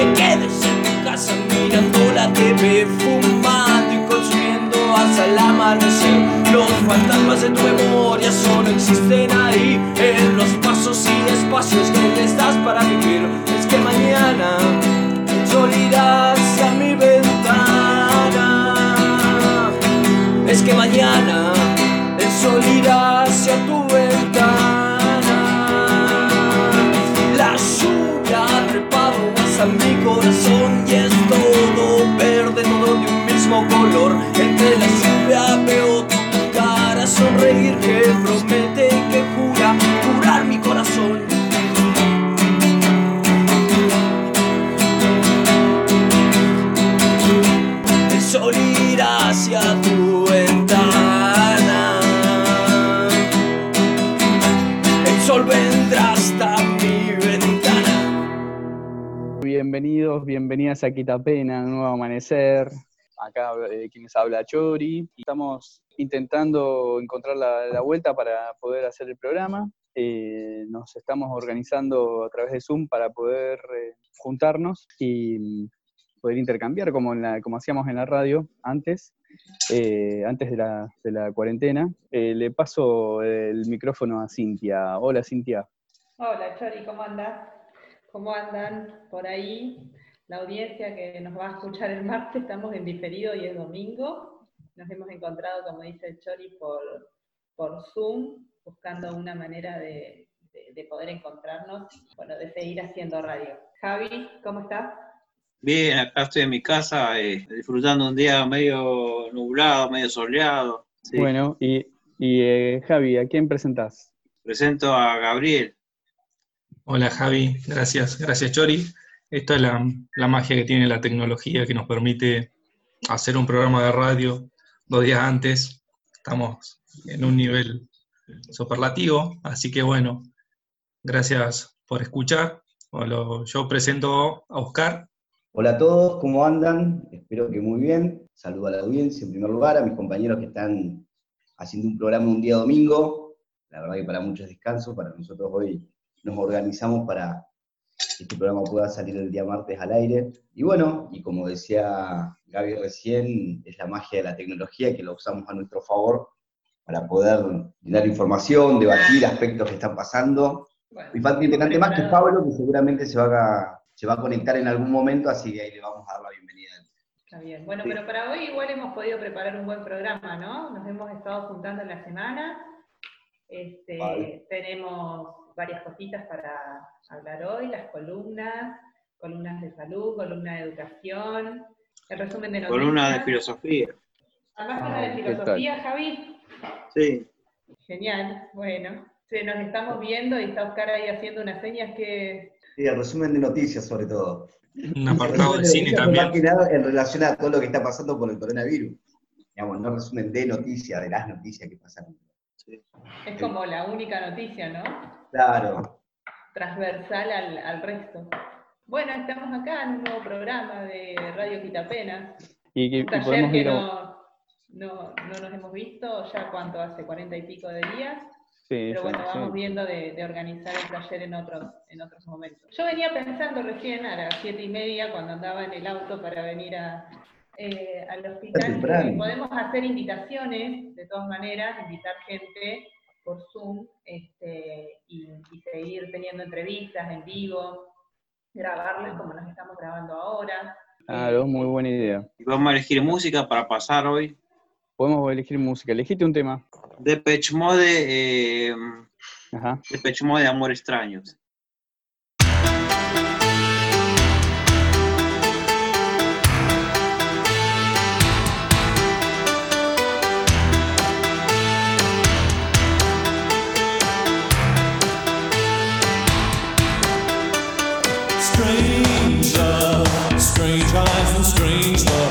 te quedes en tu casa mirando la TV, fumando y consumiendo hasta el amanecer. Los fantasmas de tu memoria solo existen ahí, en los pasos y espacios que les das para vivir. Es que mañana el sol irá hacia mi ventana. Es que mañana el sol irá hacia tu corazón Bienvenidas a Quitapena, nuevo amanecer. Acá eh, quienes habla Chori. Estamos intentando encontrar la, vuelta para poder hacer el programa. Eh, nos estamos organizando a través de Zoom para poder eh, juntarnos y mm, poder intercambiar como, hacíamos en la radio antes, eh, antes de la, de la cuarentena. Le paso el micrófono a Cintia. Hola Cintia. Hola Chori, ¿cómo andas? ¿Cómo andan por ahí? La audiencia que nos va a escuchar el martes, estamos en diferido y es domingo. Nos hemos encontrado, como dice el Chori, por, por Zoom, buscando una manera de, de- de poder encontrarnos, bueno, de seguir haciendo radio. Javi, ¿cómo estás? Bien, acá estoy en mi casa eh, disfrutando un día medio nublado, medio soleado. Sí. Bueno, y, y, eh, Javi, ¿a quién presentás? Presento a Gabriel. Hola Javi, gracias, gracias Chori. Esta es la, la magia que tiene la tecnología que nos permite hacer un programa de radio dos días antes. Estamos en un nivel superlativo, así que bueno, gracias por escuchar. Yo presento a Oscar. Hola a todos, ¿cómo andan? Espero que muy bien. Saludo a la audiencia en primer lugar, a mis compañeros que están haciendo un programa un día domingo. La verdad que para muchos es descanso, para nosotros hoy nos organizamos para este programa pueda salir el día martes al aire. Y bueno, y como decía Gaby recién, es la magia de la tecnología que lo usamos a nuestro favor para poder dar información, debatir aspectos que están pasando Bueno, y falta integrante más que. Pablo, que seguramente se va, a, se va a conectar en algún momento, así que ahí le vamos a dar la bienvenida. Está bien. Bueno, Sí. pero para hoy igual hemos podido preparar un buen programa, ¿no? Nos hemos estado juntando en la semana. Este, Vale. Tenemos varias cositas para hablar hoy, las columnas, columnas de salud, columna de educación, el resumen de noticias. Columna de filosofía. Máquina Ah, de ¿qué tal? filosofía, Javi. Sí. Genial, bueno. Sí, nos estamos viendo y está Oscar ahí haciendo unas señas que... Sí, el resumen de noticias sobre todo. Un apartado de El resumen cine también. Más que nada en relación a todo lo que está pasando con el coronavirus. Digamos, no resumen de noticias, de las noticias que pasaron. Es como la única noticia, ¿no? Claro. transversal al, al resto. Bueno, estamos acá en un nuevo programa de Radio Quitapena. Y, que- Un y taller podemos que ir a- no, no, no nos hemos visto ya cuánto hace, cuarenta y pico de días, sí, pero sí, bueno, sí. vamos viendo de, de organizar el taller en otros, en otros momentos. Yo venía pensando recién a las siete y media, cuando andaba en el auto para venir a, eh, al hospital, podemos hacer invitaciones, de todas maneras, invitar gente por Zoom este, y, y seguir teniendo entrevistas en vivo, grabarlas como nos estamos grabando ahora. Claro, muy buena idea. Y vamos a elegir música para pasar hoy. Podemos elegir música. Elegite un tema. Depeche Mode, eh, Ajá. Depeche Mode, Amor Extraños. Strange eyes and strange love,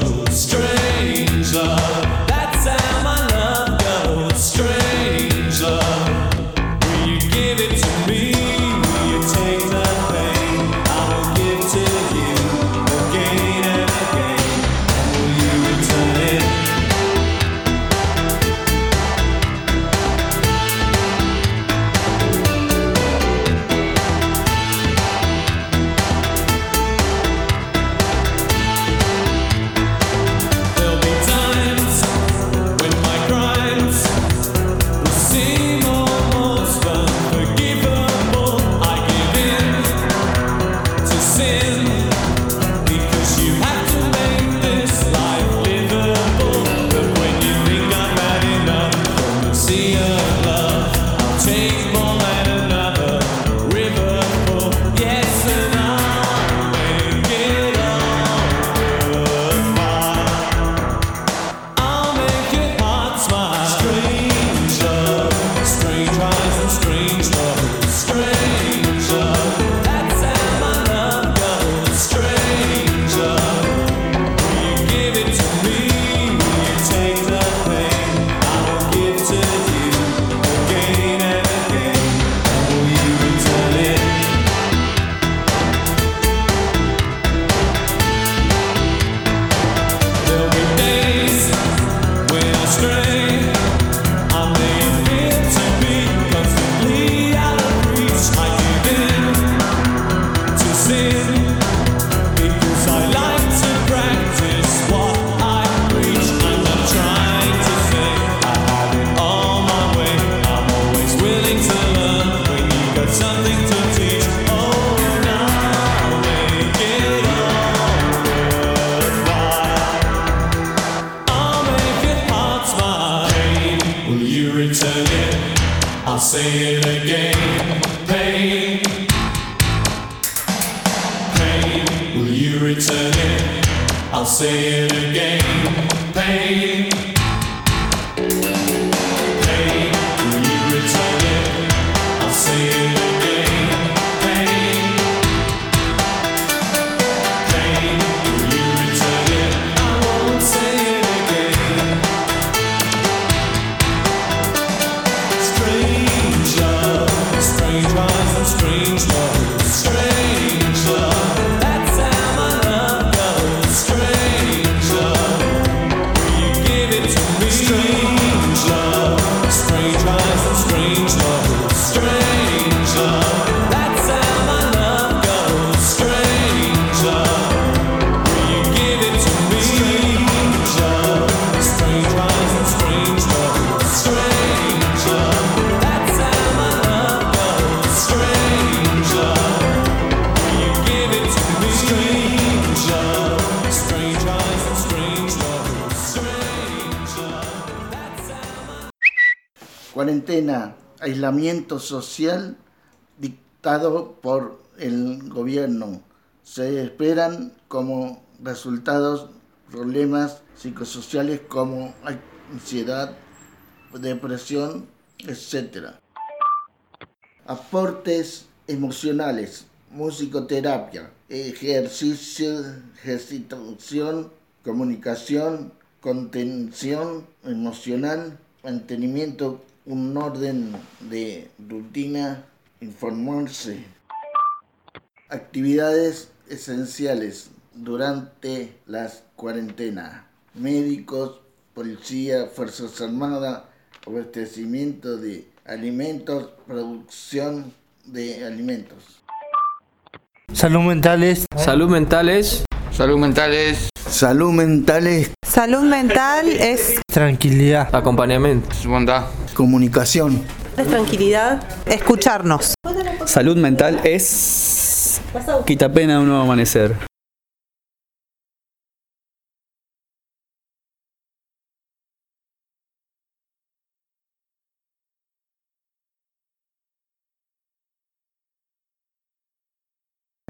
aislamiento social dictado por el gobierno. Se esperan como resultados problemas psicosociales como ansiedad, depresión, etc. Aportes emocionales, musicoterapia, ejercicio, ejercitación, comunicación, contención emocional, mantenimiento, un orden de rutina, informarse. Actividades esenciales durante las cuarentenas. Médicos, policía, Fuerzas Armadas, abastecimiento de alimentos, producción de alimentos. Salud mentales. Salud mental es Salud mental es Salud mental es Salud mental es Tranquilidad. acompañamiento. bondad. comunicación. tranquilidad, escucharnos. Salud mental es Quitapena, un nuevo amanecer.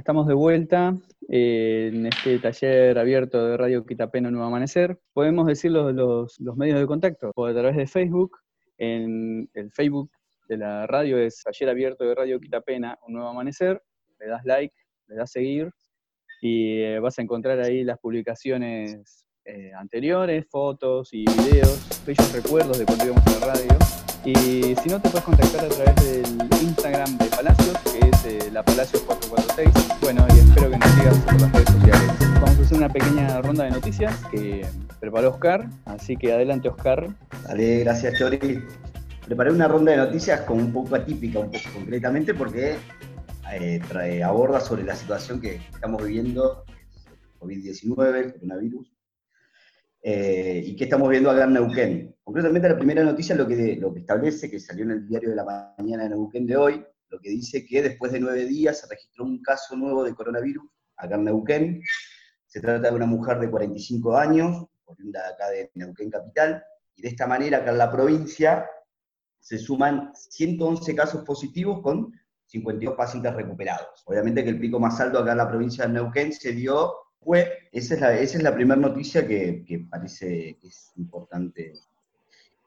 Estamos de vuelta eh, en este taller abierto de Radio Quitapena Un Nuevo Amanecer. Podemos decir los, los, los medios de contacto o a través de Facebook. En el Facebook de la radio es Taller Abierto de Radio Quitapena Un Nuevo Amanecer. Le das like, le das seguir y eh, vas a encontrar ahí las publicaciones eh, anteriores, fotos y videos, bellos recuerdos de cuando íbamos a la radio. Y si no, te puedes contactar a través del Instagram de Palacios, que es eh, la Palacios 446. Bueno, y espero que nos sigas por las redes sociales. Vamos a hacer una pequeña ronda de noticias que preparó Oscar, así que adelante Oscar. Dale, gracias Chori. Preparé una ronda de noticias como un poco atípica, un poco concretamente, porque eh, trae- aborda sobre la situación que estamos viviendo, COVID-19, el coronavirus, eh, y que estamos viendo acá en Neuquén. Concretamente la primera noticia lo que, lo que establece, que salió en el diario de la mañana de Neuquén de hoy, lo que dice que después de nueve días se registró un caso nuevo de coronavirus acá en Neuquén. Se trata de una mujer de 45 años, oriunda acá de Neuquén Capital, y de esta manera acá en la provincia se suman 111 casos positivos con 52 pacientes recuperados. Obviamente que el pico más alto acá en la provincia de Neuquén se dio, fue, esa es la, esa es la primera noticia que, que parece que es importante.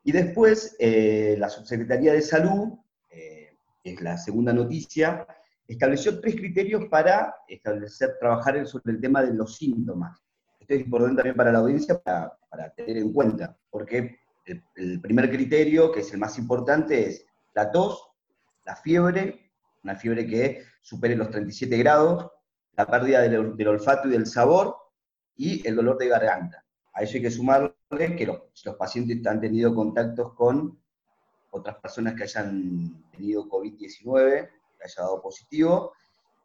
Y después, eh, la Subsecretaría de Salud, eh, es la segunda noticia, estableció tres criterios para establecer, trabajar sobre el tema de los síntomas. Esto es importante también para la audiencia para, para tener en cuenta, porque el primer criterio, que es el más importante, es la tos, la fiebre, una fiebre que supere los 37 grados, la pérdida del, olfato y del sabor, y el dolor de garganta. A eso hay que sumarle que los, los pacientes han tenido contactos con otras personas que hayan tenido COVID-19, que haya dado positivo,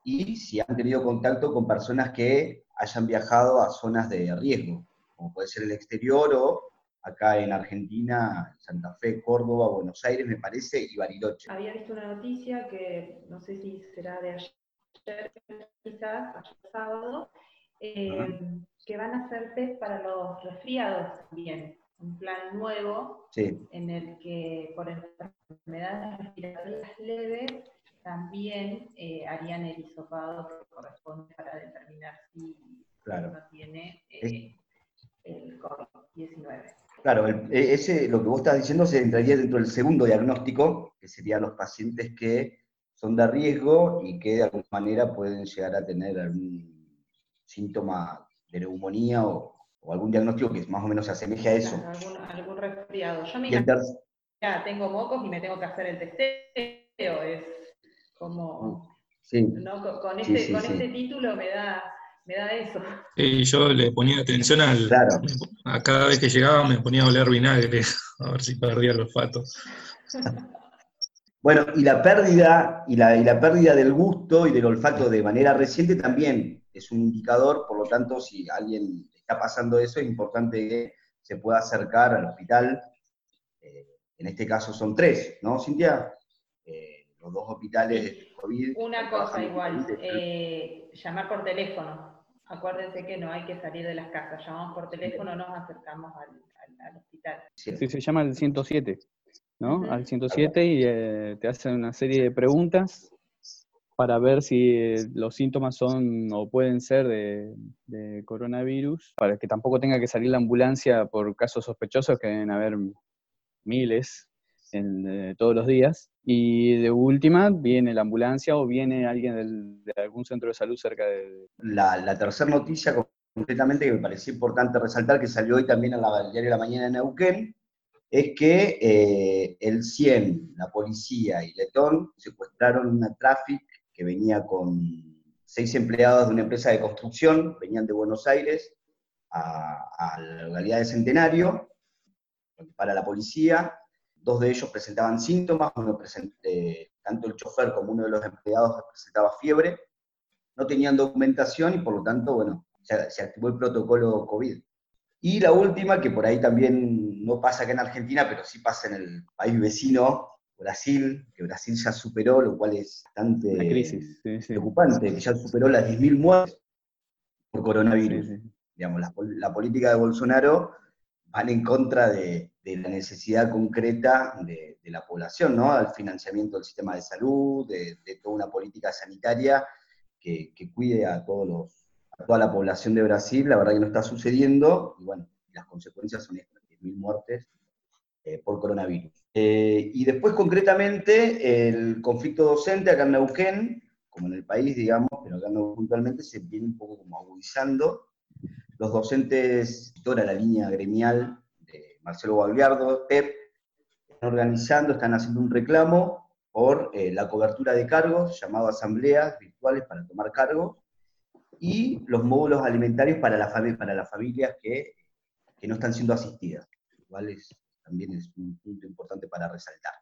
y si han tenido contacto con personas que hayan viajado a zonas de riesgo, como puede ser el exterior o acá en Argentina, Santa Fe, Córdoba, Buenos Aires, me parece, y Bariloche. Había visto una noticia que no sé si será de ayer, quizás, ayer sábado, eh, que van a hacer test para los resfriados también. Un plan nuevo Sí, en el que por enfermedades respiratorias leves también eh, harían el hisopado que corresponde para determinar si Claro. uno tiene eh, Claro, el- e- ese, lo que vos estás diciendo se entraría dentro del segundo diagnóstico, que serían los pacientes que son de riesgo y que de alguna manera pueden llegar a tener algún síntoma de neumonía o, o algún diagnóstico que más o menos se asemeje a eso. Algún, algún resfriado. Yo me ya, tengo mocos y me tengo que hacer el testeo, es como, sí, ¿no? Con, con Sí, este, sí, con sí. este título me da, me da eso. Y yo le ponía atención al, claro. a cada vez que llegaba me ponía a oler vinagre, a ver si perdía el olfato. Bueno, y la pérdida, y la, y la pérdida del gusto y del olfato de manera reciente también es un indicador, por lo tanto, si alguien está pasando eso, es importante que se pueda acercar al hospital. Eh, en este caso son tres, ¿no, Cintia? Eh, los dos hospitales de COVID. Una cosa igual, COVID, eh, llamar por teléfono. Acuérdense que no hay que salir de las casas, llamamos por teléfono, nos acercamos al, al- al hospital. Sí. Sí, se llama el 107, ¿no? Ujú. Al 107 y eh, te hacen una serie de preguntas para ver si eh, los síntomas son o pueden ser de, de coronavirus, para que tampoco tenga que salir la ambulancia por casos sospechosos, que deben haber miles en, eh, todos los días. Y de última, viene la ambulancia o viene alguien del- de algún centro de salud cerca de... La, la tercera noticia concretamente que me pareció importante resaltar, que salió hoy también en la, el diario de la mañana de Neuquén, es que eh, el 100, la policía y Letón secuestraron una traffic que venía con seis empleados de una empresa de construcción, venían de Buenos Aires a, la localidad de Centenario, para la policía, dos de ellos presentaban síntomas, uno eh, tanto el chofer como uno de los empleados presentaba fiebre, no tenían documentación y por lo tanto, bueno, se, se activó el protocolo COVID. Y la última, que por ahí también no pasa acá en Argentina, pero sí pasa en el país vecino, Brasil, que Brasil ya superó, lo cual es bastante La crisis, sí, sí. preocupante, que ya superó las 10.000 muertes por coronavirus. Sí. Digamos, la, pol- la política de Bolsonaro van en contra de, de la necesidad concreta de, de la población, ¿no? Al financiamiento del sistema de salud, de, de toda una política sanitaria que, que cuide a, todos los, a toda la población de Brasil. La verdad que no está sucediendo, y bueno, las consecuencias son estas, 10.000 muertes eh, por coronavirus. Eh, y después, concretamente, el conflicto docente acá en Neuquén, como en el país, digamos, pero acá puntualmente, se viene un poco como agudizando. Los docentes, toda la línea gremial de Marcelo Guagliardo, PEP, están organizando, están haciendo un reclamo por eh, la cobertura de cargos, llamado asambleas virtuales para tomar cargos, y los módulos alimentarios para, la para las familias que, que no están siendo asistidas, lo cual es- también es un punto importante para resaltar.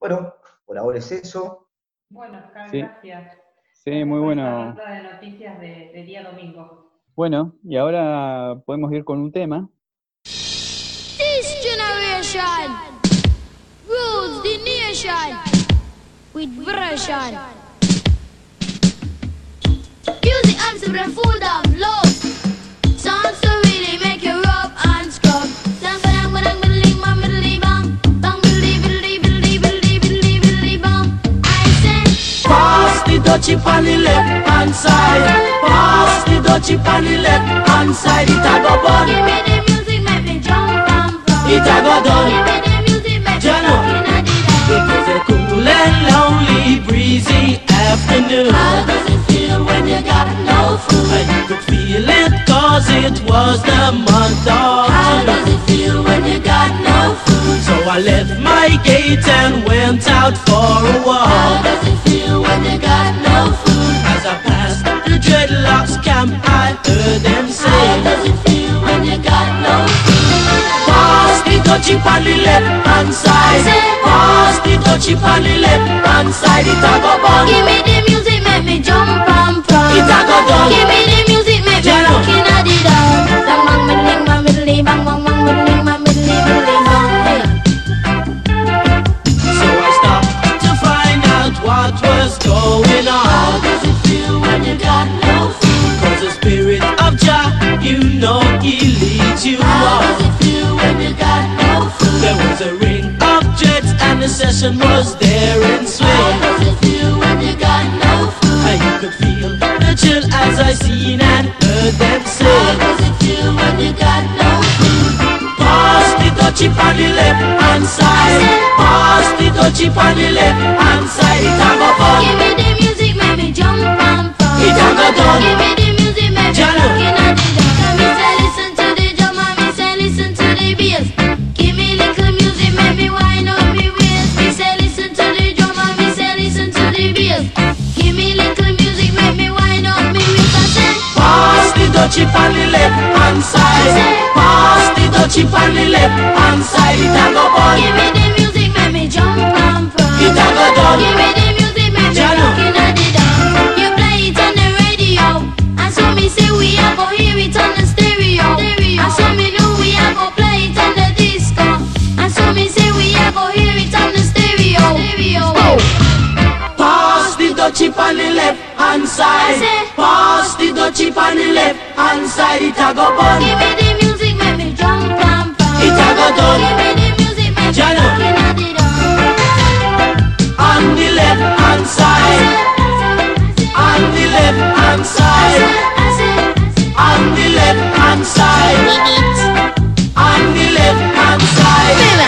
Bueno, por ahora es eso. Bueno, Oscar, Sí. gracias. Sí, muy bueno. de noticias de, de día domingo. Bueno, y ahora podemos ir con un tema. This generation rules the nation with version. Music and of love. Dutchie on the left hand side. Pass the dutchie on the left hand side. It a go bun. give me the music, make me jump and from. It a go Give done. me the music, make me rock in It was a cool and lonely, breezy afternoon. How does it feel when you got no food? And you could feel it cause it was the month of How does it feel when you got no food? So I left my gate and went out for a walk. How does it feel when you got no food? As I passed the dreadlocks camp, I heard them say. How does it feel when you got no food? Pass the dutchie on the left hand side. Pass the dutchie on the left hand side. It a go bun. Give me the music, make me jump and prance. It a go done. Give me the music, make me rock in the dance. Bang bang middling, bang middling, bang bang bang leads you How does on. it feel when you got no food? There was a ring of jets and the session was there in How swing. does it feel when you got no food? And you could feel the chill as I seen and heard them How say. does it feel when you got no food? Pass the chip on the left hand side. Pass the chip on the left hand side. It a go fun. Give me the music, make me jump and fun. It a go done. Give me the music, make me Jalo. Chip on the left hand side. Pass the chip on the left hand side. It a go fun. Give me the music, make me jump and fun. It a go done. Give me the music, make me rockin' at the dance. You play it on the radio, and so me say we a go hear it on the stereo. And so me know we a go play it on the disco. And so me say we a go hear it on the stereo. Pass the chip on the left hand side. Pass the chip on the left hand side. It a go fun. Give me the music, make me jump and fun. It a go done. Give me the music, make me at the dance. On the left hand side. On the left hand side. On the left hand side. On the left hand side.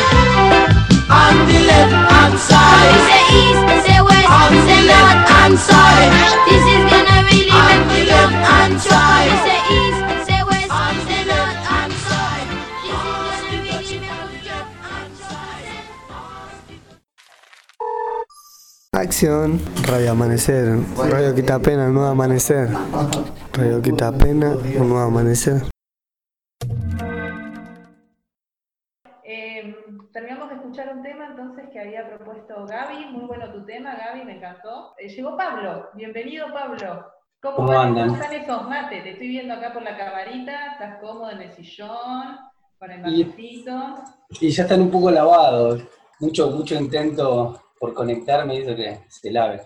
On the left hand side. We say east, say west, On the left and hand side. Acción. Radio Amanecer. Radio Quita Pena, Nuevo Amanecer. Radio Quita Pena, un nuevo amanecer. Eh, terminamos de escuchar un tema entonces que había propuesto Gaby. Muy bueno tu tema, Gaby, me encantó. Eh, llegó Pablo. Bienvenido, Pablo. ¿Cómo, andan? ¿Cómo están esos mates? Te estoy viendo acá por la camarita. Estás cómodo en el sillón, con el Y- matecito. Y ya están un poco lavados. Mucho, mucho intento por conectarme hizo que se lave.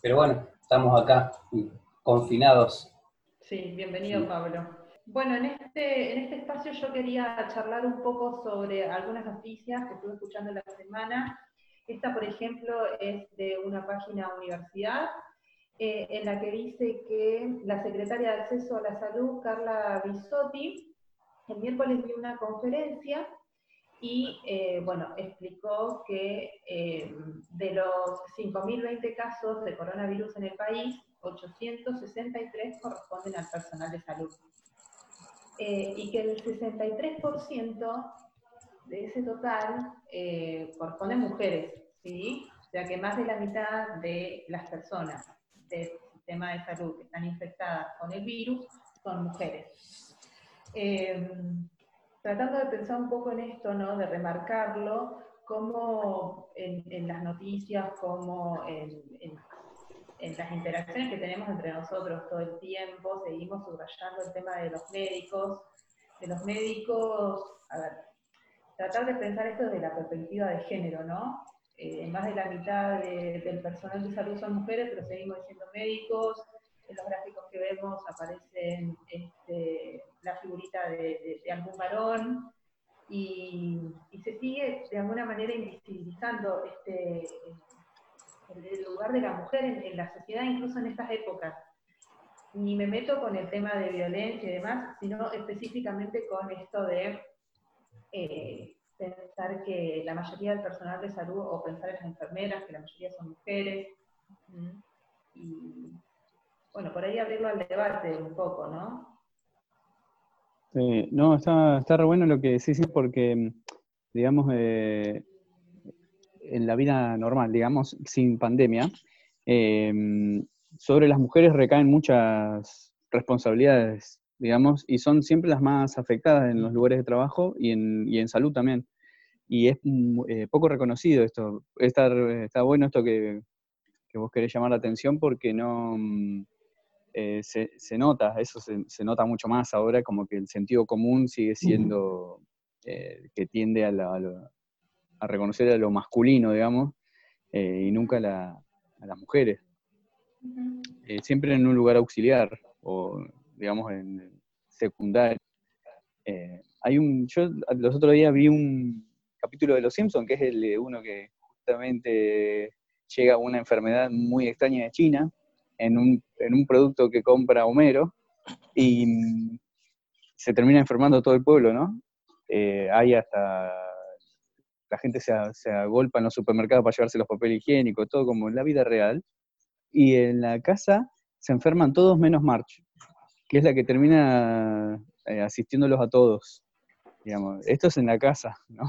Pero bueno, estamos acá, confinados. Sí, bienvenido Pablo. Bueno, en este, en este espacio yo quería charlar un poco sobre algunas noticias que estuve escuchando en la semana. Esta, por ejemplo, es de una página universidad eh, en la que dice que la secretaria de Acceso a la Salud, Carla Bisotti, el miércoles dio una conferencia y, eh, bueno, explicó que eh, de los 5.020 casos de coronavirus en el país, 863 corresponden al personal de salud. Eh, y que el 63% de ese total corresponden mujeres, ¿sí? O sea que más de la mitad de las personas del sistema de salud que están infectadas con el virus son mujeres. Tratando de pensar un poco en esto, ¿no? de remarcarlo, como en, las noticias, como en, las interacciones que tenemos entre nosotros todo el tiempo, seguimos subrayando el tema de los médicos, de los médicos, a ver, tratar de pensar esto desde la perspectiva de género, ¿no? Eh, más de la mitad de- del personal de salud son mujeres, pero seguimos diciendo médicos, en los gráficos que vemos aparecen este, la figurita de, algún varón, y, se sigue de alguna manera invisibilizando este, el, lugar de la mujer en, en la sociedad, incluso en estas épocas. Ni me meto con el tema de violencia y demás, sino específicamente con esto de eh, pensar que la mayoría del personal de salud, o pensar en las enfermeras, que la mayoría son mujeres, bueno, por ahí abrirlo al debate un poco, ¿no? Eh, no, está, está re bueno lo que decís, sí, porque, digamos, eh, en la vida normal, digamos, sin pandemia, eh, sobre las mujeres recaen muchas responsabilidades, digamos, y son siempre las más afectadas en los lugares de trabajo y en, y en salud también. Y es mm, eh, poco reconocido esto. Está, está bueno esto que, que vos querés llamar la atención porque no... eh, se, se nota, eso se, se nota mucho más ahora, como que el sentido común sigue siendo eh, que tiende a, la- a lo- a reconocer a lo masculino, digamos, eh, y nunca a, la- a las mujeres. Eh, siempre en un lugar auxiliar o, digamos, en secundario. Hay un, yo los otros días vi un capítulo de Los Simpsons, que es el de uno que justamente llega una enfermedad muy extraña de China en un, en un producto que compra Homero y se termina enfermando todo el pueblo, ¿no? Eh, hay hasta la gente se, se agolpa en los supermercados para llevarse los papeles higiénicos, todo como en la vida real. Y en la casa se enferman todos menos March, que es la que termina eh, asistiéndolos a todos. Digamos. Esto es en la casa, ¿no?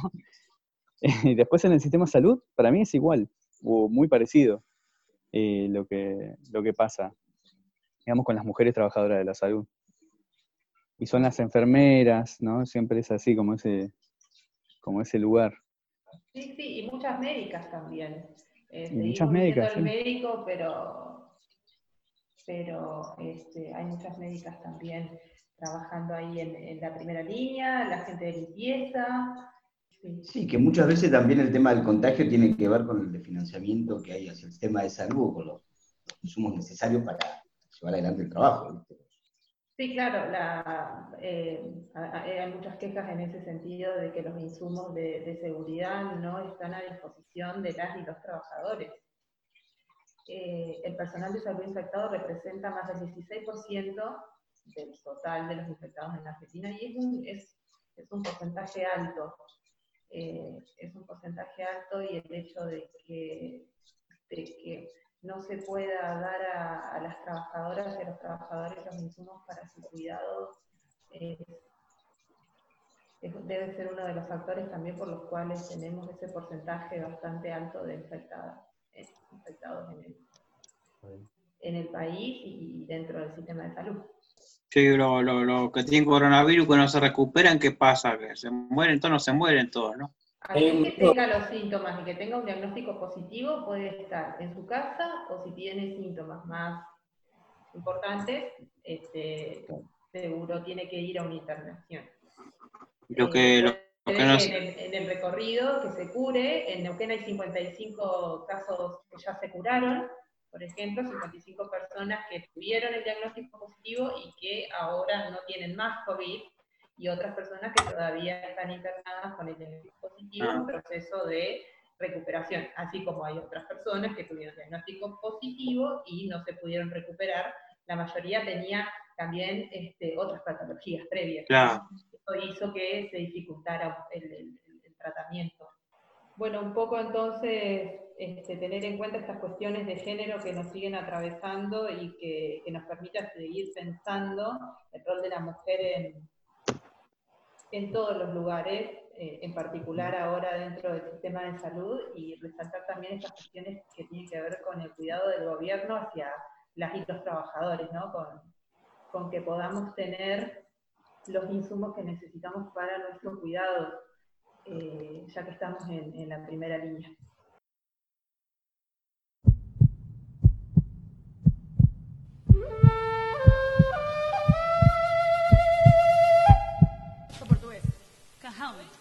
Y después en el sistema de salud, para mí es igual, o muy parecido eh, lo, que, lo que pasa, digamos, con las mujeres trabajadoras de la salud. Y son las enfermeras, ¿no? Siempre es así, como ese, como ese lugar. Sí, sí, y muchas médicas también. Eh, Y muchas médicas, sí. el médico, pero, pero este, hay muchas médicas también trabajando ahí en, en la primera línea, la gente de limpieza. Sí. Que muchas veces también el tema del contagio tiene que ver con el financiamiento que hay hacia el sistema de salud, con los, los insumos necesarios para llevar adelante el trabajo. ¿viste? Sí, claro, la, eh, a- hay muchas quejas en ese sentido de que los insumos de, de seguridad no están a disposición de las y los trabajadores. Eh, el personal de salud infectado representa más del 16% del total de los infectados en la Argentina y es un, es, es un porcentaje alto. Eh, es un porcentaje alto y el hecho de que, de que no se pueda dar a, a las trabajadoras y a los trabajadores los insumos para su cuidado eh, es- debe ser uno de los factores también por los cuales tenemos ese porcentaje bastante alto de infectadas, eh, infectados en el, en el país y dentro del sistema de salud. Sí, lo, lo, lo que tienen coronavirus que no se recuperan, ¿qué pasa? Que se mueren todos, no se mueren todos, ¿no? Aquel que tenga los síntomas y que tenga un diagnóstico positivo puede estar en su casa o si tiene síntomas más importantes, este, seguro tiene que ir a una internación. Lo que, lo, lo que no que en, el, en el recorrido que se cure, en Neuquén hay 55 casos que ya se curaron, por ejemplo, 55 personas que tuvieron el diagnóstico positivo y que ahora no tienen más COVID, y otras personas que todavía están internadas con el diagnóstico positivo en Ah. proceso de recuperación, así como hay otras personas que tuvieron diagnóstico positivo y no se pudieron recuperar. La mayoría tenía también este, otras patologías previas. Claro. Eso hizo que se dificultara el, el- el tratamiento. Bueno, un poco entonces este, tener en cuenta estas cuestiones de género que nos siguen atravesando y que, nos permitan seguir pensando el rol de la mujer en, en todos los lugares, eh, en particular ahora dentro del sistema de salud, y resaltar también estas cuestiones que tienen que ver con el cuidado del gobierno hacia las y los trabajadores, ¿no? Con, con que podamos tener los insumos que necesitamos para nuestro cuidado, eh, ya que estamos en, en la primera línea. Cajón.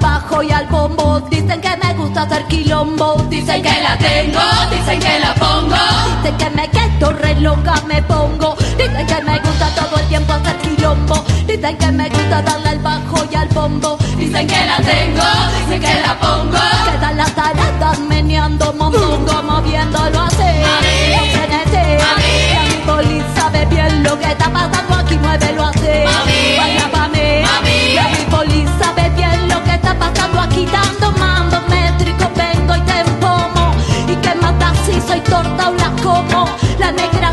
Bajo y al bombo. Dicen que me gusta hacer quilombo. Dicen que la tengo, dicen que la pongo. Dicen que me quedo re loca, me pongo. Dicen que me gusta todo el tiempo hacer quilombo. Dicen que me gusta darle al bajo y al bombo. Dicen que la tengo, dicen que la pongo. Quedan las taradas meneando mondongo, moviéndolo así. Mami, frenesí. Y mi poli sabe bien lo que está pasando aquí, muévelo así. Baila dando mambo métrico, vengo y te empomo. Y que mata si soy torta o la como. La negra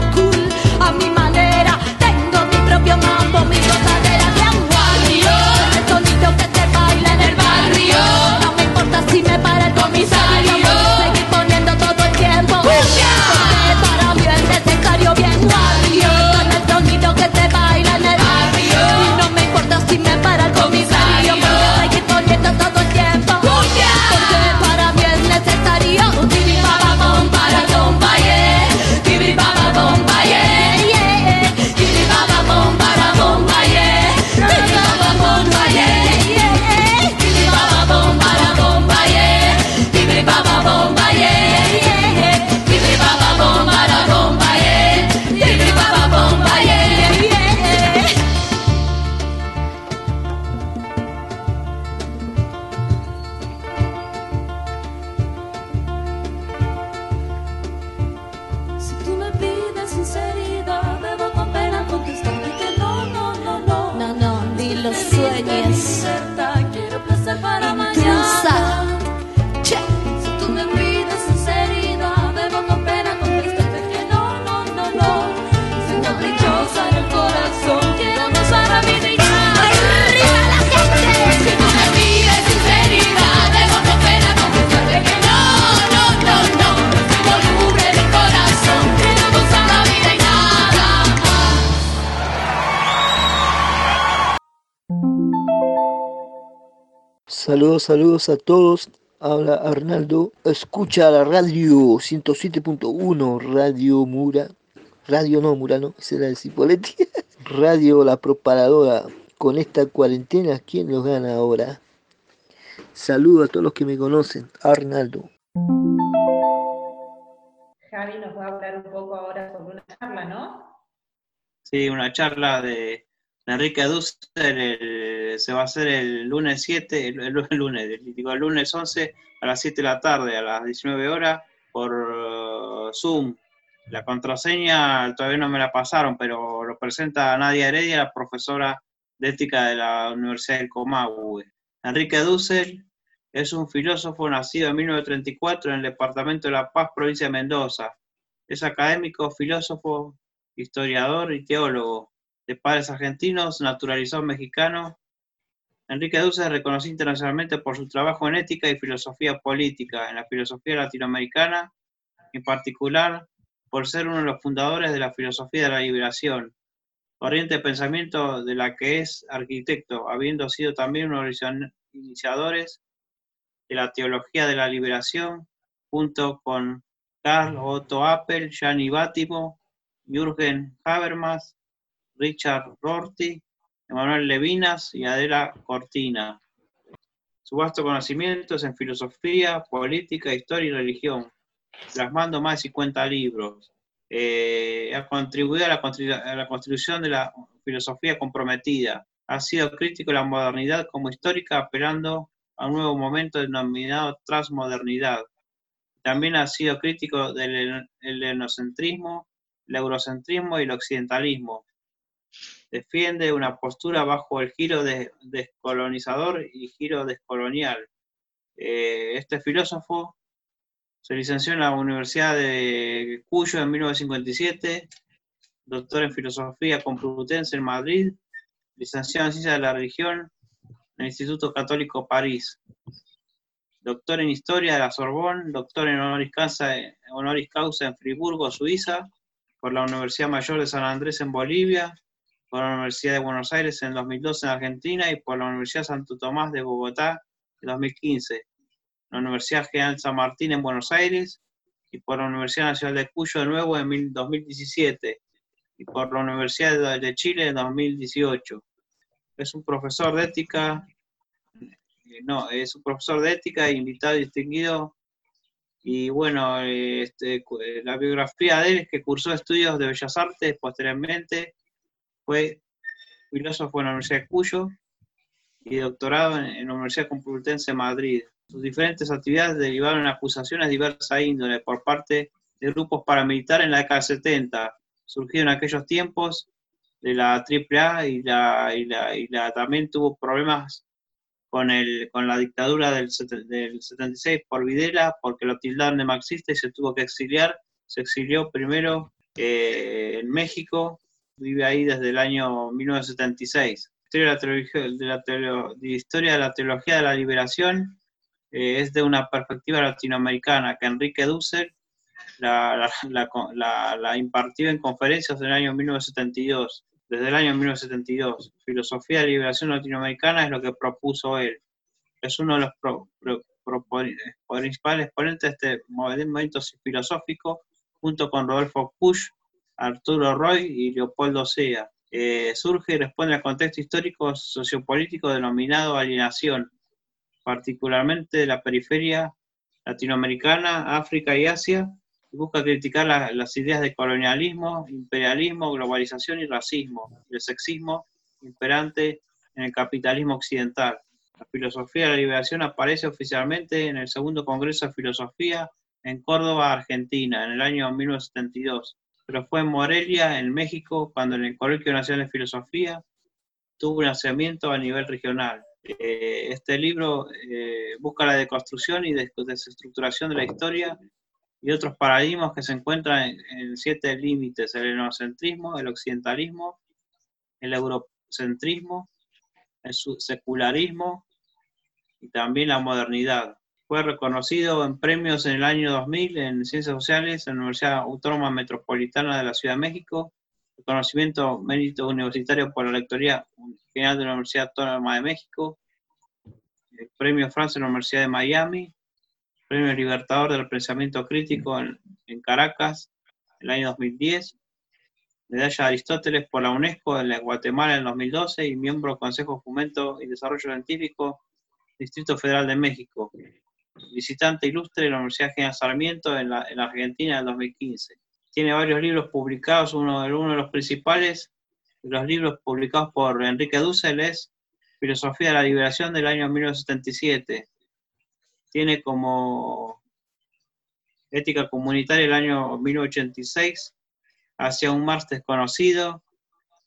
Saludos, saludos a todos. Habla Arnaldo. Escucha la radio 107.1, Radio Mura. Radio no, Murano, ese era el Cipoletti. Radio La Proparadora. Con esta cuarentena, ¿quién los gana ahora? Saludos a todos los que me conocen. Arnaldo. Javi nos va a hablar un poco ahora sobre una charla, ¿no? Sí, una charla de Enrique Dussel el- se va a hacer el lunes 7, el, el- el lunes, digo, el lunes 11 a las 7 de la tarde, a las 19 horas, por uh, Zoom. La contraseña todavía no me la pasaron, pero lo presenta Nadia Heredia, la profesora de ética de la Universidad del Comahue. Enrique Dussel es un filósofo nacido en 1934 en el departamento de La Paz, provincia de Mendoza. Es académico, filósofo, historiador y teólogo. De padres argentinos, naturalizado mexicano, Enrique Dussel es reconocido internacionalmente por su trabajo en ética y filosofía política, en la filosofía latinoamericana, en particular por ser uno de los fundadores de la filosofía de la liberación, corriente de pensamiento de la que es arquitecto, habiendo sido también uno de los iniciadores de la teología de la liberación, junto con Karl Otto Appel, Gianni Bátimo, Jürgen Habermas, Richard Rorty, Emanuel Levinas y Adela Cortina. Su vasto conocimiento es en filosofía, política, historia y religión, plasmando más de 50 libros. Eh, ha contribuido a la, construcción de la filosofía comprometida. Ha sido crítico de la modernidad como histórica, apelando a un nuevo momento denominado transmodernidad. También ha sido crítico del helenocentrismo, el eurocentrismo y el occidentalismo. Defiende una postura bajo el giro de- descolonizador y giro descolonial. Eh, este filósofo se licenció en la Universidad de Cuyo en 1957, doctor en Filosofía Complutense en Madrid, licenciado en Ciencias de la Religión en el Instituto Católico París, doctor en Historia de la Sorbonne, doctor en honoris causa, honoris causa en Friburgo, Suiza, por la Universidad Mayor de San Andrés en Bolivia, por la Universidad de Buenos Aires en 2012 en Argentina y por la Universidad Santo Tomás de Bogotá en 2015, la Universidad General San Martín en Buenos Aires y por la Universidad Nacional de Cuyo de nuevo en mil- 2017 y por la Universidad de- Chile en 2018. Es un profesor de ética eh, no, es un profesor de ética, invitado distinguido. Y bueno, este, eh, la biografía de él es que cursó estudios de Bellas Artes posteriormente, fue filósofo en la Universidad de Cuyo y doctorado en, la Universidad Complutense de Madrid. Sus diferentes actividades derivaron en acusaciones de diversa índole por parte de grupos paramilitares en la década del 70, surgido en aquellos tiempos de la AAA y, la, y, la, y la- también tuvo problemas con, el, con la dictadura del, del 76 por Videla, porque lo tildaron de marxista y se tuvo que exiliar. Se exilió primero eh, en México, vive ahí desde el año 1976. Historia de la, teología- de la historia de la teología de la liberación eh, es de una perspectiva latinoamericana que Enrique Dussel la, la, impartió en conferencias en el año 1972, desde el año 1972. Filosofía de liberación latinoamericana es lo que propuso él. Es uno de los pro- pro- propo- principales exponentes de este movimiento filosófico, junto con Rodolfo Pusch, Arturo Roy y Leopoldo Sea. Surge y responde al contexto histórico sociopolítico denominado alienación, particularmente de la periferia latinoamericana, África y Asia, y busca criticar la- las ideas de colonialismo, imperialismo, globalización y racismo, el sexismo imperante en el capitalismo occidental. La filosofía de la liberación aparece oficialmente en el segundo Congreso de Filosofía en Córdoba, Argentina, en el año 1972, pero fue en Morelia, en México, cuando en el Colegio Nacional de Filosofía tuvo un lanzamiento a nivel regional. Eh, este libro eh, busca la deconstrucción y des- desestructuración de la historia y otros paradigmas que se encuentran en, siete límites, el etnocentrismo, el occidentalismo, el eurocentrismo, el secularismo y también la modernidad. Fue reconocido en premios en el año 2000 en Ciencias Sociales en la Universidad Autónoma Metropolitana de la Ciudad de México, reconocimiento mérito universitario por la Lectoría General de la Universidad Autónoma de México, premio Francia en la Universidad de Miami, premio Libertador del Pensamiento Crítico en, en Caracas, el año 2010, medalla Aristóteles por la UNESCO en la Guatemala en el 2012 y miembro del Consejo de Fomento y Desarrollo Científico, Distrito Federal de México. Visitante ilustre de la Universidad General Sarmiento en la, en Argentina en el 2015. Tiene varios libros publicados, uno, de- uno de los principales los libros publicados por Enrique Dussel es Filosofía de la Liberación del año 1977. Tiene como Ética Comunitaria el año 1986, Hacia un Mars Desconocido,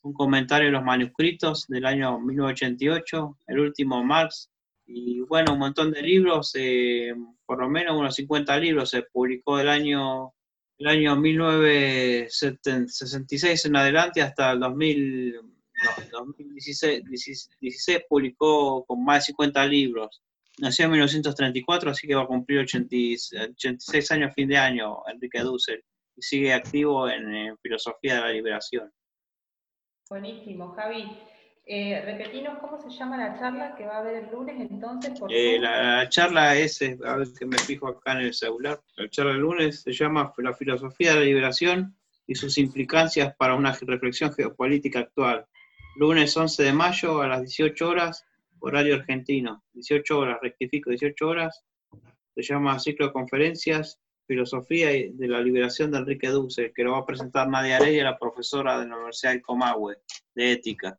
un comentario de los manuscritos del año 1988, El último Marx, y bueno, un montón de libros, eh, por lo menos unos 50 libros se publicó el año, el año 1966 en adelante hasta el 2000, no, 2016 16 publicó con más de 50 libros. Nació en 1934, así que va a cumplir 80 y- 86 años fin de año, Enrique Dussel, y sigue activo en filosofía de la liberación. Buenísimo, Javi. Eh, repetinos cómo se llama la charla que va a haber el lunes entonces. Por Eh, la, la charla es, a ver que me fijo acá en el celular, la charla del lunes se llama La filosofía de la liberación y sus implicancias para una reflexión geopolítica actual. Lunes 11 de mayo a las 18 horas, horario argentino. 18 horas, rectifico, 18 horas. Se llama Ciclo de Conferencias, Filosofía de la Liberación de Enrique Duce, que lo va a presentar Nadia Heredia, la profesora de la Universidad del Comahue, de Ética.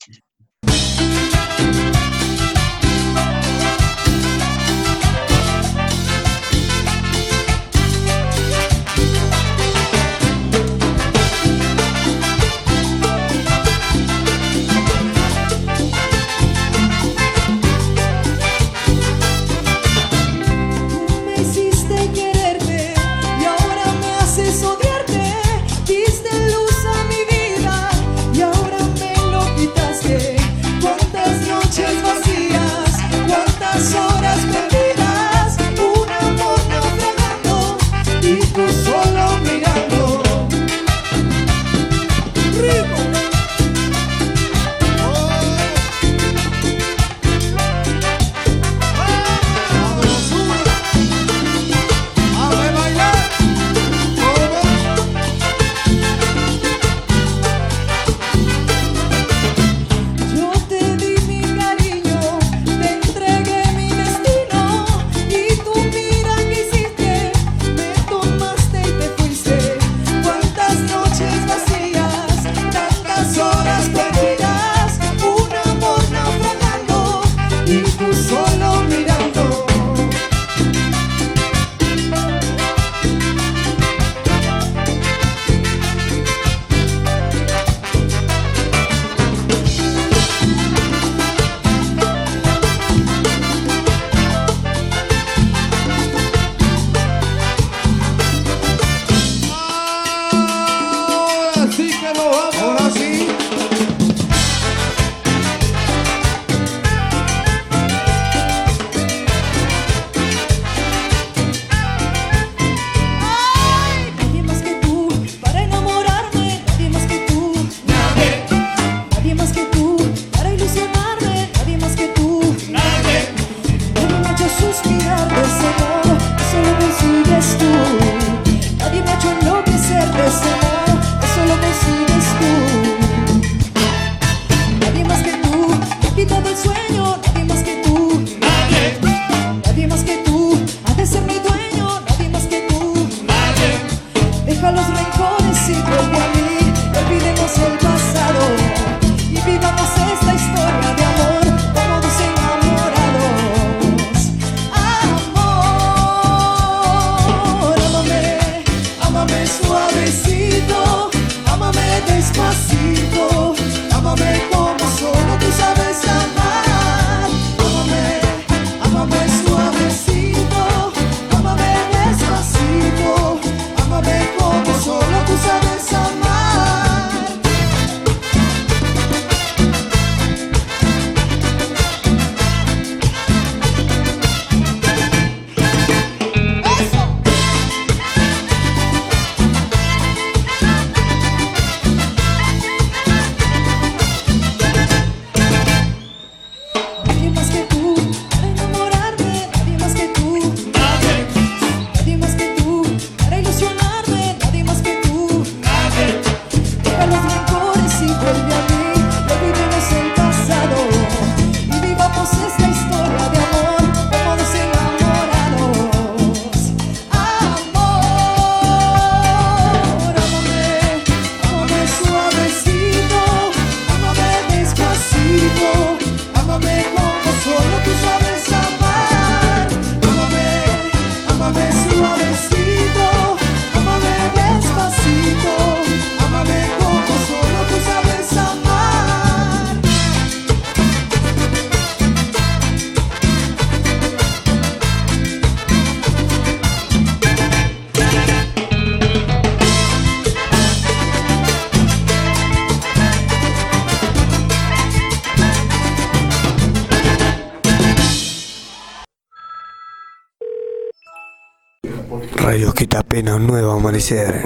Un nuevo amanecer.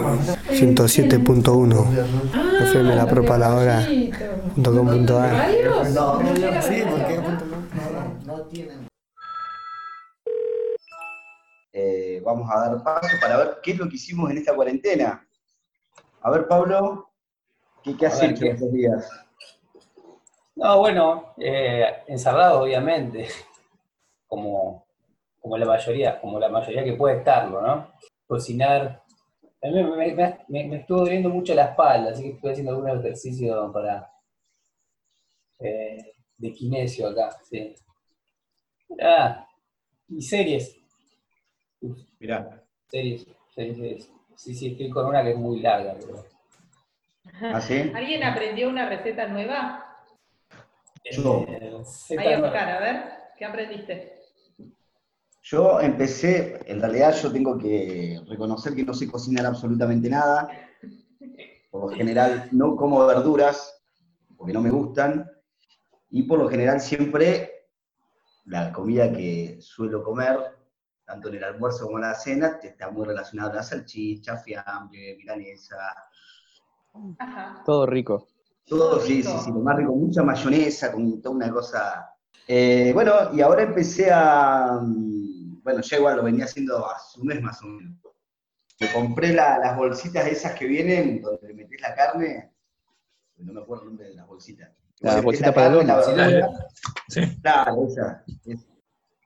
107.1 FM La Propa La Hora. punto com punto ar. Sí, porque no tienen. Eh, vamos a dar paso para ver qué es lo que hicimos en esta cuarentena. A ver, Pablo, ¿qué, qué has A ver, hecho ¿qué? estos días? No, bueno, eh, encerrado obviamente, como, como la mayoría, como la mayoría que puede estarlo, ¿no? Cocinar. A mí me, me- me- me estuvo doliendo mucho la espalda, así que estoy haciendo algunos ejercicios para eh, de kinesio acá, sí. Ah, y series. Mirá. Series, series, series. Sí, sí, estoy con una que es muy larga, pero. ¿Ah, sí? ¿Alguien aprendió una receta nueva? Yo. Z Ahí, no- Oscar, a ver, ¿qué aprendiste? Yo empecé, en realidad yo tengo que reconocer que no sé cocinar absolutamente nada. Por lo general no como verduras, porque no me gustan. Y por lo general siempre la comida que suelo comer, tanto en el almuerzo como en la cena, está muy relacionada a la salchicha, fiambre, milanesa. Ajá. Todo rico. Todo, sí, sí, sí, lo más rico, mucha mayonesa, con toda una cosa. Eh, bueno, y ahora empecé a. mm, Bueno, ya igual lo venía haciendo hace un mes más o menos. Me compré la- las bolsitas esas que vienen, donde le metés la carne. No me acuerdo el nombre de las bolsitas. La Vos le metés bolsita para el horno. verdura, Sí. Claro, esa. es-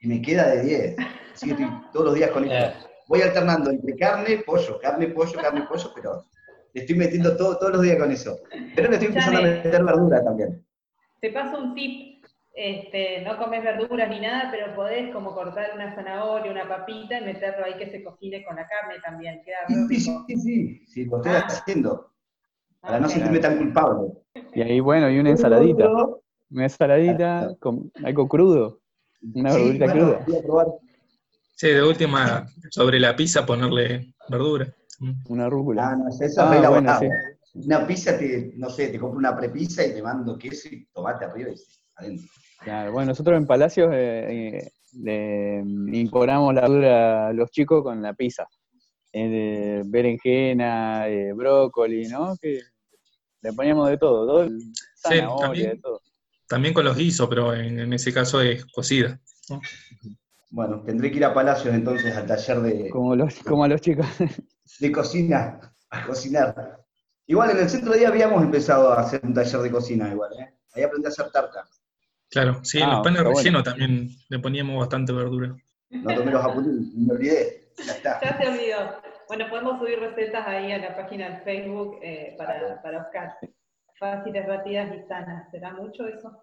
Y me queda de 10. Así que estoy todos los días con esto. Voy alternando entre carne, pollo, carne, pollo, carne, pollo, pero le estoy metiendo todo, todos los días con eso. Pero le estoy empezando a meter verdura también. Te paso un tip. Este, no comes verduras ni nada, pero podés como cortar una zanahoria, una papita y meterlo ahí que se cocine con la carne también. Queda Sí, sí, sí, sí, sí, lo estoy Ah. haciendo. Para no sentirme tan culpable. Y ahí, bueno, y una ensaladita. Una ensaladita con algo crudo. Una Sí, verdurita bueno, cruda. probar. Sí, de última, sobre la pizza ponerle verdura. Una rúcula. Ah, no, eso es Ah, bueno, elaborado. sí. Una pizza, te, no sé, te compro una prepizza y te mando queso y tomate arriba y adentro. Claro, bueno, nosotros en Palacios eh, eh, le incorporamos la verdura a los chicos con la pizza. Eh, berenjena, eh, brócoli, ¿no? Que le poníamos de todo, también. de todo. También con los guisos, pero en, en ese caso es cocida. ¿no? Bueno, tendré que ir a Palacios entonces al taller de, Como, los, como a los chicos. de cocina, a cocinar. Igual en el centro de día habíamos empezado a hacer un taller de cocina igual, ¿eh? Ahí aprendí a hacer tarta. Claro, sí, Ah, los panes está bueno. rellenos también le poníamos bastante verdura. No tomé los apuntes, me olvidé. Ya está. Ya se olvidó. Bueno, podemos subir recetas ahí a la página de Facebook eh, para, para Oscar. Fáciles, rápidas y sanas. ¿Será mucho eso?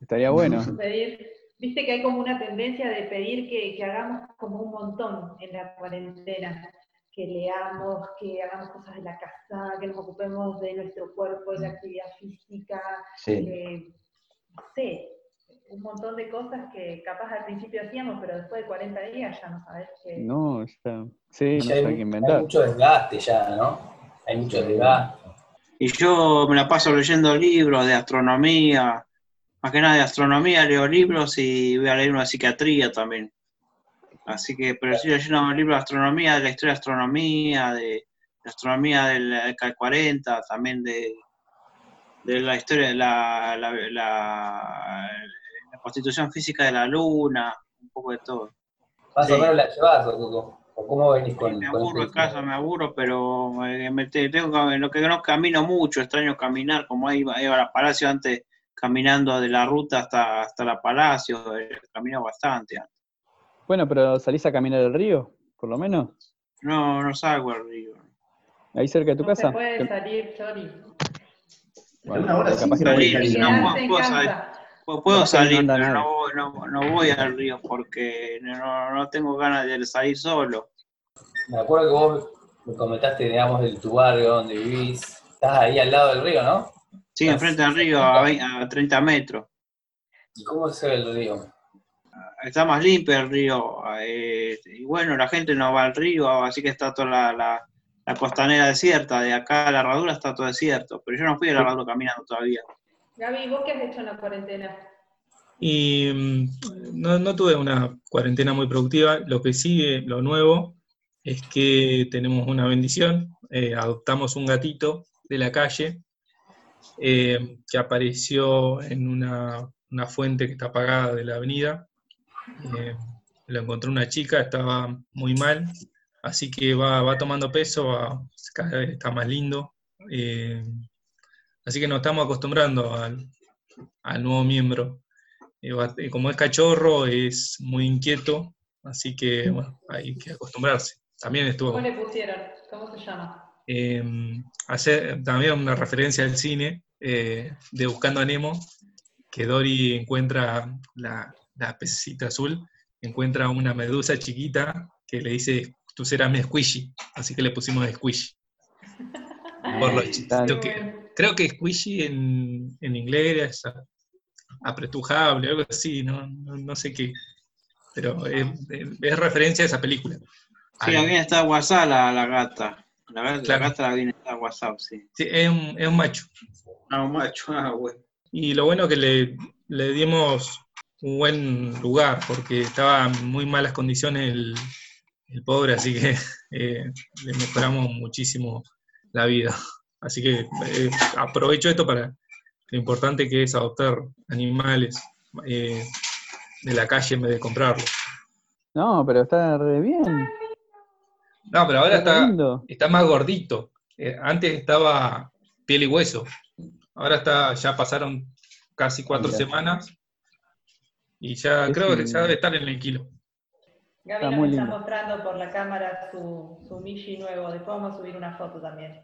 Estaría bueno. Pedir, viste que hay como una tendencia de pedir que, que hagamos como un montón en la cuarentena. Que leamos, que hagamos cosas de la casa, que nos ocupemos de nuestro cuerpo, de la actividad física, Sí. que, no sé, un montón de cosas que capaz al principio hacíamos, pero después de 40 días ya no sabes qué. No, ya. Sí, no Ya sé hay, hay inventar. mucho desgaste ya, ¿no? Hay mucho desgaste. Y yo me la paso leyendo libros de astronomía, más que nada de astronomía, leo libros y voy a leer una psiquiatría también. Así que, pero estoy leyendo un libro de astronomía, de la historia de astronomía, de, de astronomía de la década del 40, también de, de la historia de la, la, la- la constitución física de la luna, un poco de todo. Más Sí. o menos la llevas, o, cómo venís con, Me con aburro en casa, me aburro, pero me, me- te- tengo que- lo que no camino mucho, extraño caminar, como iba, iba a la Palacio antes, caminando de la ruta hasta, hasta la Palacio, eh, camino bastante. Bueno, pero salís a caminar el río, por lo menos. No, no salgo al río. Ahí cerca de tu no casa. se puede salir, Chori. Bueno, Una hora capaz que no salir. puedo salir. no pero no, voy- no, no voy al río porque no, no tengo ganas de salir solo. Me acuerdo que vos me comentaste, digamos, de tu barrio donde vivís. Estás ahí al lado del río, ¿no? Sí, Estás- enfrente del río, a, vein- a 30 metros. ¿Y cómo se ve el río? Está más limpio el río. eh, y bueno, la gente no va al río, así que está toda la, la- la costanera desierta. De acá a la herradura está todo desierto. Pero yo no fui a la herradura caminando todavía. Gaby, ¿vos qué has hecho en la cuarentena? Y mm, no, no tuve una cuarentena muy productiva. Lo que sigue, lo nuevo, es que tenemos una bendición. Eh, adoptamos un gatito de la calle eh, que apareció en una, una fuente que está apagada de la avenida. Eh, lo encontró una chica, estaba muy mal, así que va, va tomando peso, va- cada vez está más lindo. Eh, así que nos estamos acostumbrando al, al nuevo miembro. Eh, va- eh, como es cachorro, es muy inquieto, así que bueno, hay que acostumbrarse. También estuvo ¿Cómo le pusieron? ¿Cómo se llama? eh, hacer también una referencia al cine eh, de Buscando a Nemo, que Dory encuentra la, la pececita azul, encuentra una medusa chiquita que le dice, tú serás mi squishy, así que le pusimos squishy. Por lo chiquito que, creo que squishy en, en inglés es apretujable, algo así, no, no, no sé qué, pero es, es referencia a esa película. Sí, la viene está WhatsApp la, la gata. La, gata- la Claro. gata la viene está WhatsApp, sí. Sí, es un, es un macho. Ah, un macho, ah, bueno. Y lo bueno que le, le dimos un buen lugar, porque estaba en muy malas condiciones el, el pobre, así que eh, le mejoramos muchísimo la vida. Así que eh, aprovecho esto para lo importante que es adoptar animales eh, de la calle en vez de comprarlos. No, pero está re bien. No, pero ahora Está está, más gordito. Antes estaba piel y hueso. Ahora está, ya pasaron casi cuatro Mira. semanas y ya Es creo que ya debe estar en el kilo. Gaby Está nos muy está lindo. mostrando por la cámara su, su Mishi nuevo. Después vamos a subir una foto también.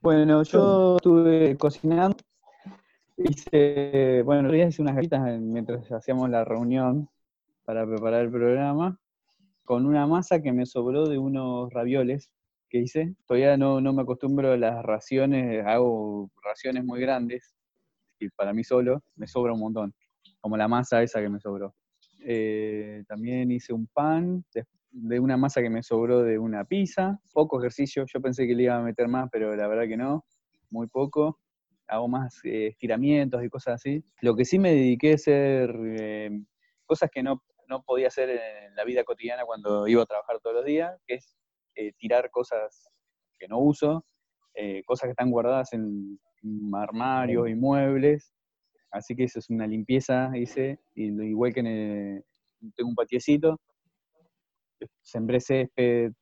Bueno, yo estuve cocinando. Hice, bueno, en realidad hice unas galletitas mientras hacíamos la reunión para preparar el programa, con una masa que me sobró de unos ravioles que hice. Todavía no, no me acostumbro a las raciones, hago raciones muy grandes, y para mí solo me sobra un montón, como la masa esa que me sobró. Eh, también hice un pan de, una masa que me sobró de una pizza, poco ejercicio, yo pensé que le iba a meter más, pero la verdad que no. muy poco. Hago más eh, estiramientos y cosas así. Lo que sí me dediqué a hacer eh, cosas que no, no podía hacer en la vida cotidiana cuando iba a trabajar todos los días, que es tirar cosas que no uso, cosas que están guardadas en armarios y muebles. Así que eso es una limpieza, hice, y igual que en el- tengo un patiecito, sembré césped,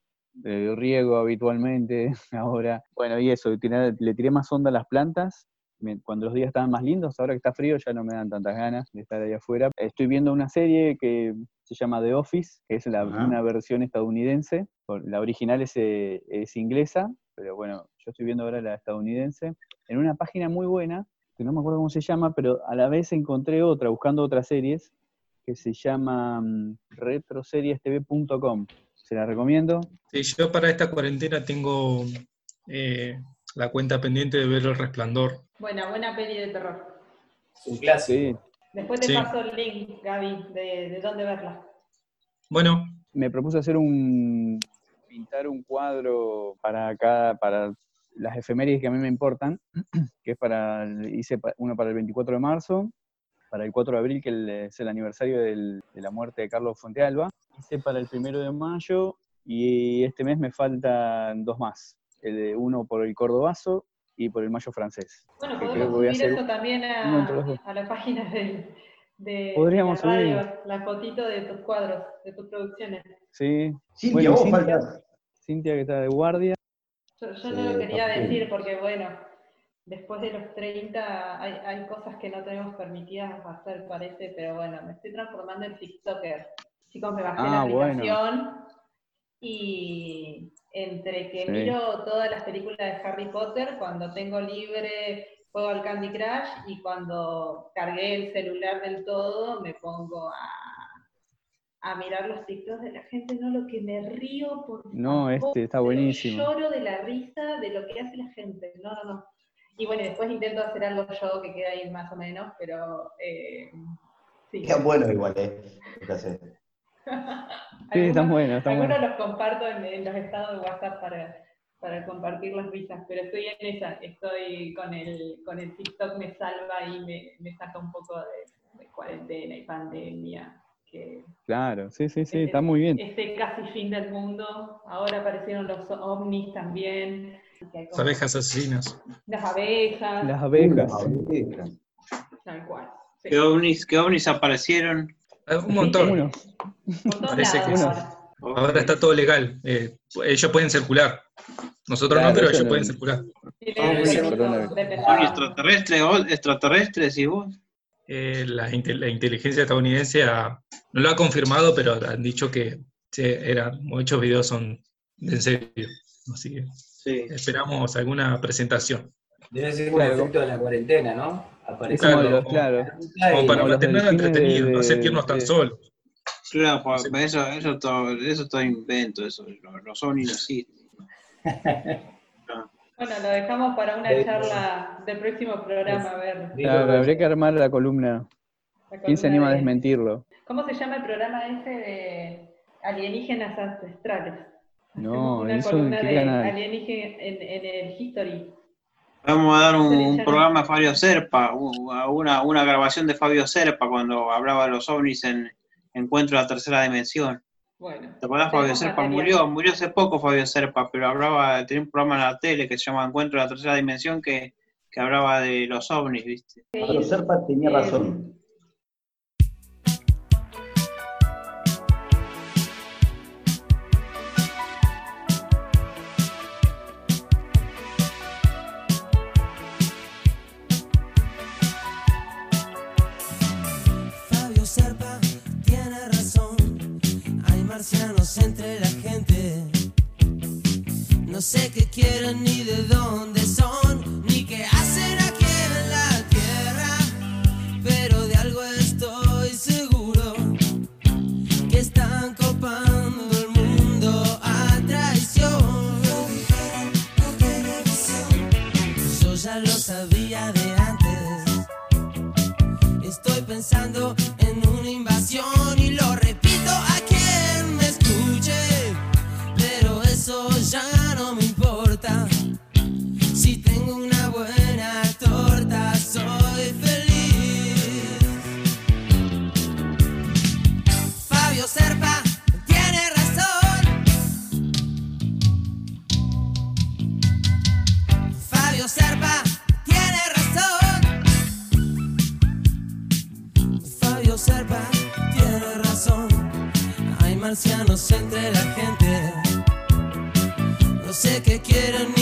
eh, riego habitualmente ahora. Bueno, y eso, tiré- le tiré más onda a las plantas. me- Cuando los días estaban más lindos, ahora que está frío ya no me dan tantas ganas de estar ahí afuera. Estoy viendo una serie que se llama The Office, que es la- una versión estadounidense. La original es, eh, es inglesa, pero bueno, yo estoy viendo ahora la estadounidense. En una página muy buena, que no me acuerdo cómo se llama, pero a la vez encontré otra, buscando otras series, que se llama mm, retroseriestv.com. Se la recomiendo. Sí, yo para esta cuarentena tengo eh, la cuenta pendiente de ver El Resplandor. Buena, buena peli de terror. Un clásico. Después te Sí. paso el link, Gaby, de, de dónde verla. Bueno, Me propuse hacer un pintar un cuadro para cada, para las efemérides que a mí me importan, que es para, hice uno para el 24 de marzo, para el 4 de abril, que es el aniversario del- de la muerte de Carlos Fontealba, hice para el 1 de mayo, y este mes me faltan dos más, el de uno por el cordobazo y por el mayo francés. Bueno, que creo podemos que voy a subir eso también a, a la página del- de, Podríamos de la radio, subir. la fotito de tus cuadros, de tus producciones. Sí. Cintia, Bueno, vos Cintia, faltás. Cintia que está de guardia. Yo, no lo quería papel. decir porque, bueno, después de los 30 hay, hay cosas que no tenemos permitidas hacer, parece, pero bueno, me estoy transformando en TikToker. Chicos, me bajé la Ah, bueno. aplicación y entre que Sí. miro todas las películas de Harry Potter, cuando tengo libre juego al Candy Crush y cuando cargué el celular del todo me pongo a, a mirar los TikToks de la gente, no lo que me río por No, este está pero buenísimo. Lloro de la risa de lo que hace la gente. No, no, no. Y bueno, después intento hacer algo yo que queda ahí más o menos, pero eh, sí. Queda bueno igual, ¿eh? Sí, están buenos, están Algunos buenos. los comparto en, en los estados de WhatsApp para, para compartir las risas, pero estoy en esa, estoy con el, con el TikTok me salva y me, me saca un poco de, de cuarentena y pandemia, que Claro, sí, sí, sí, este- está muy bien. Este casi fin del mundo, ahora aparecieron los ovnis también, las abejas asesinas. las abejas, Las abejas. tal cual. Sí. ¿Qué ovnis, qué ovnis aparecieron? Eh, Un montón. Parece que ahora. Ahora está todo legal. eh, ellos pueden circular. Nosotros Claro, no, pero ellos no- pueden circular. Ah, sí, ¿Ovnis pesar. extraterrestres, extraterrestres y vos? Eh, la, la inteligencia estadounidense ha- no lo ha confirmado, pero han dicho que sí, eran, muchos videos son en serio. Así que Sí. esperamos alguna presentación. Debe ser un Claro. efecto de la cuarentena, ¿no? Aparece Claro, los, claro, Como para como los mantener entretenido, de- no sentirnos tan de- solos. Claro, eso, eso, todo, eso es todo invento, eso, los, los ovnis no existen. Bueno, lo dejamos para una charla del próximo programa, a ver. Claro, habría que armar la columna. la ¿Quién se anima a de- desmentirlo? ¿Cómo se llama el programa ese de alienígenas ancestrales? No, una eso columna de alienígenas en, en el History. Vamos a dar un, programa a Fabio Serpa, una, una grabación de Fabio Serpa cuando hablaba de los ovnis en Encuentro de la Tercera Dimensión. Bueno, ¿Te acordás? Fabio Serpa murió, murió hace poco Fabio Serpa, pero hablaba, tenía un programa en la tele que se llama Encuentro de la Tercera Dimensión que, que hablaba de los ovnis, ¿viste? Pablo Serpa tenía Eh, razón. Qué quieren ni de dónde marcianos entre la gente. No sé qué quieren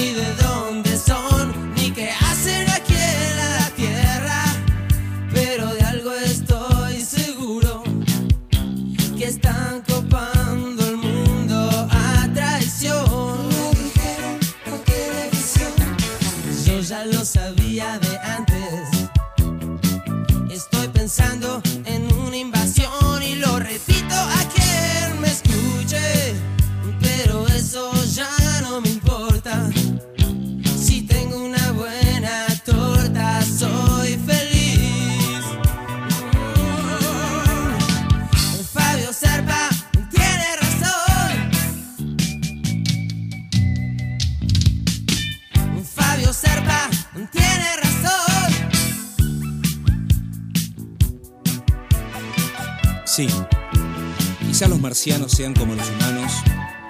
sean como los humanos,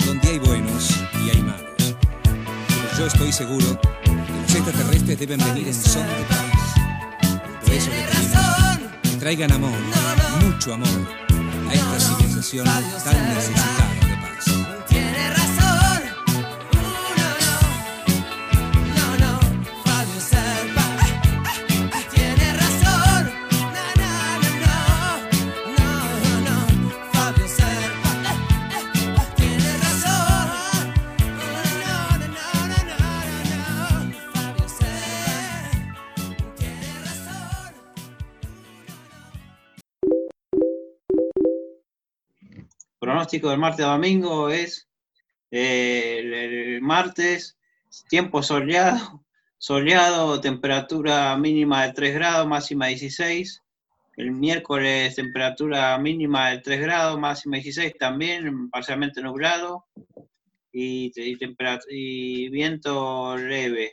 donde hay buenos y hay malos. Pero yo estoy seguro que los extraterrestres deben venir en son de paz. Por eso les pedimos que traigan amor, mucho amor, a esta civilización tan necesitada pronóstico del martes a domingo es eh, el, martes, tiempo soleado, soleado, temperatura mínima de 3 grados, máxima 16. El miércoles, temperatura mínima de 3 grados, máxima 16, también parcialmente nublado. Y, y y viento leve.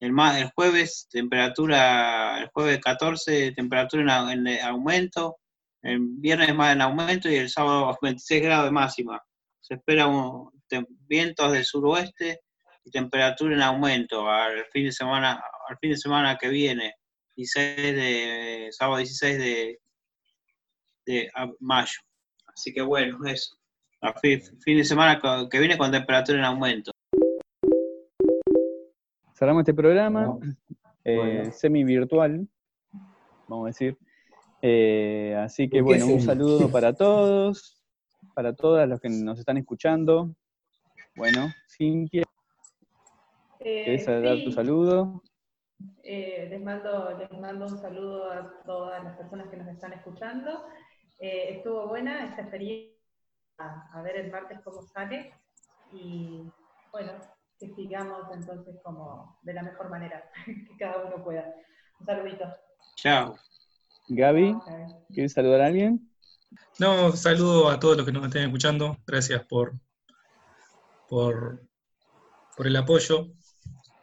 El, jueves, temperatura, el jueves 14, temperatura en aumento. El viernes más en aumento y el sábado 26 grados de máxima. Se espera un, tem- vientos del suroeste y temperatura en aumento al fin de semana, al fin de semana que viene, 16 de, sábado 16 de, de mayo. Así que bueno, eso. A fin, fin de semana que viene con temperatura en aumento. Cerramos este programa eh, semi-virtual, vamos a decir. Eh, así que ¿Por qué bueno, un saludo para todos, para todas los que nos están escuchando. Bueno, Cintia, Eh, ¿querés dar tu saludo? eh, les, mando, les mando un saludo a todas las personas que nos están escuchando. Eh, estuvo buena esta experiencia, a, a ver el martes cómo sale y bueno, que sigamos entonces como de la mejor manera, que cada uno pueda. Un saludito. Chao. Gaby, ¿quieres saludar a alguien? No, saludo a todos los que nos estén escuchando. Gracias por, por, por el apoyo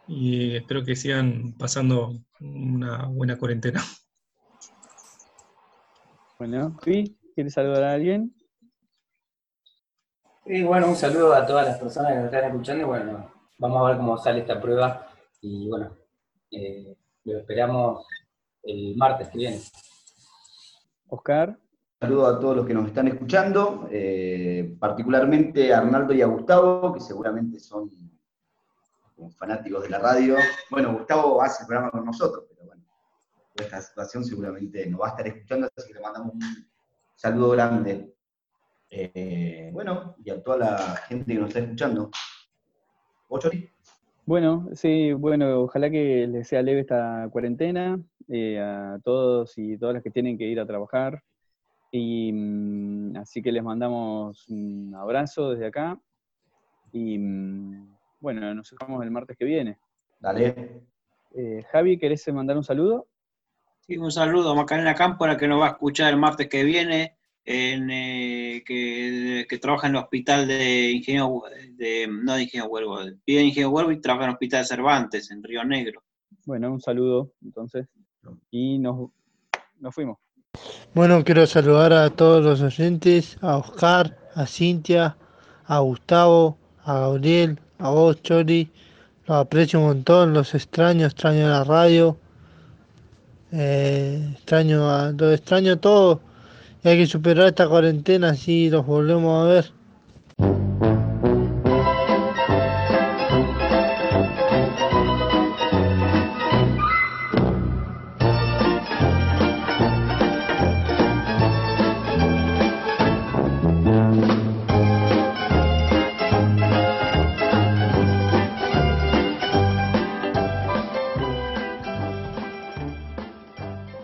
y espero que sigan pasando una buena cuarentena. Bueno, ¿sí? ¿quieres saludar a alguien? Y bueno, un saludo a todas las personas que nos están escuchando y bueno, vamos a ver cómo sale esta prueba y bueno, eh, lo esperamos el martes que viene. Oscar. Saludo a todos los que nos están escuchando, eh, particularmente a Arnaldo y a Gustavo, que seguramente son fanáticos de la radio. Bueno, Gustavo hace el programa con nosotros, pero bueno, esta situación seguramente nos va a estar escuchando, así que le mandamos un saludo grande. Eh, bueno, y a toda la gente que nos está escuchando. ¿Ocho? Bueno, sí, bueno, ojalá que les sea leve esta cuarentena, eh, a todos y todas las que tienen que ir a trabajar. Y mm, así que les mandamos un abrazo desde acá. Y mm, bueno, nos vemos el martes que viene. Dale. Eh, Javi, ¿querés mandar un saludo? Sí, un saludo a Macarena Cámpora que nos va a escuchar el martes que viene, en, eh, que, que trabaja en el hospital de Ingenio, de, no de Ingenio Huervo, vive en Ingenio Huervo y trabaja en el hospital Cervantes, en Río Negro. Bueno, un saludo, entonces. Y nos, nos fuimos. Bueno, quiero saludar a todos los oyentes, a Oscar, a Cintia, a Gustavo, a Gabriel, a vos, Chori. Los aprecio un montón, los extraño, extraño la radio. eh, extraño a, lo extraño todo. Y hay que superar esta cuarentena, así los volvemos a ver.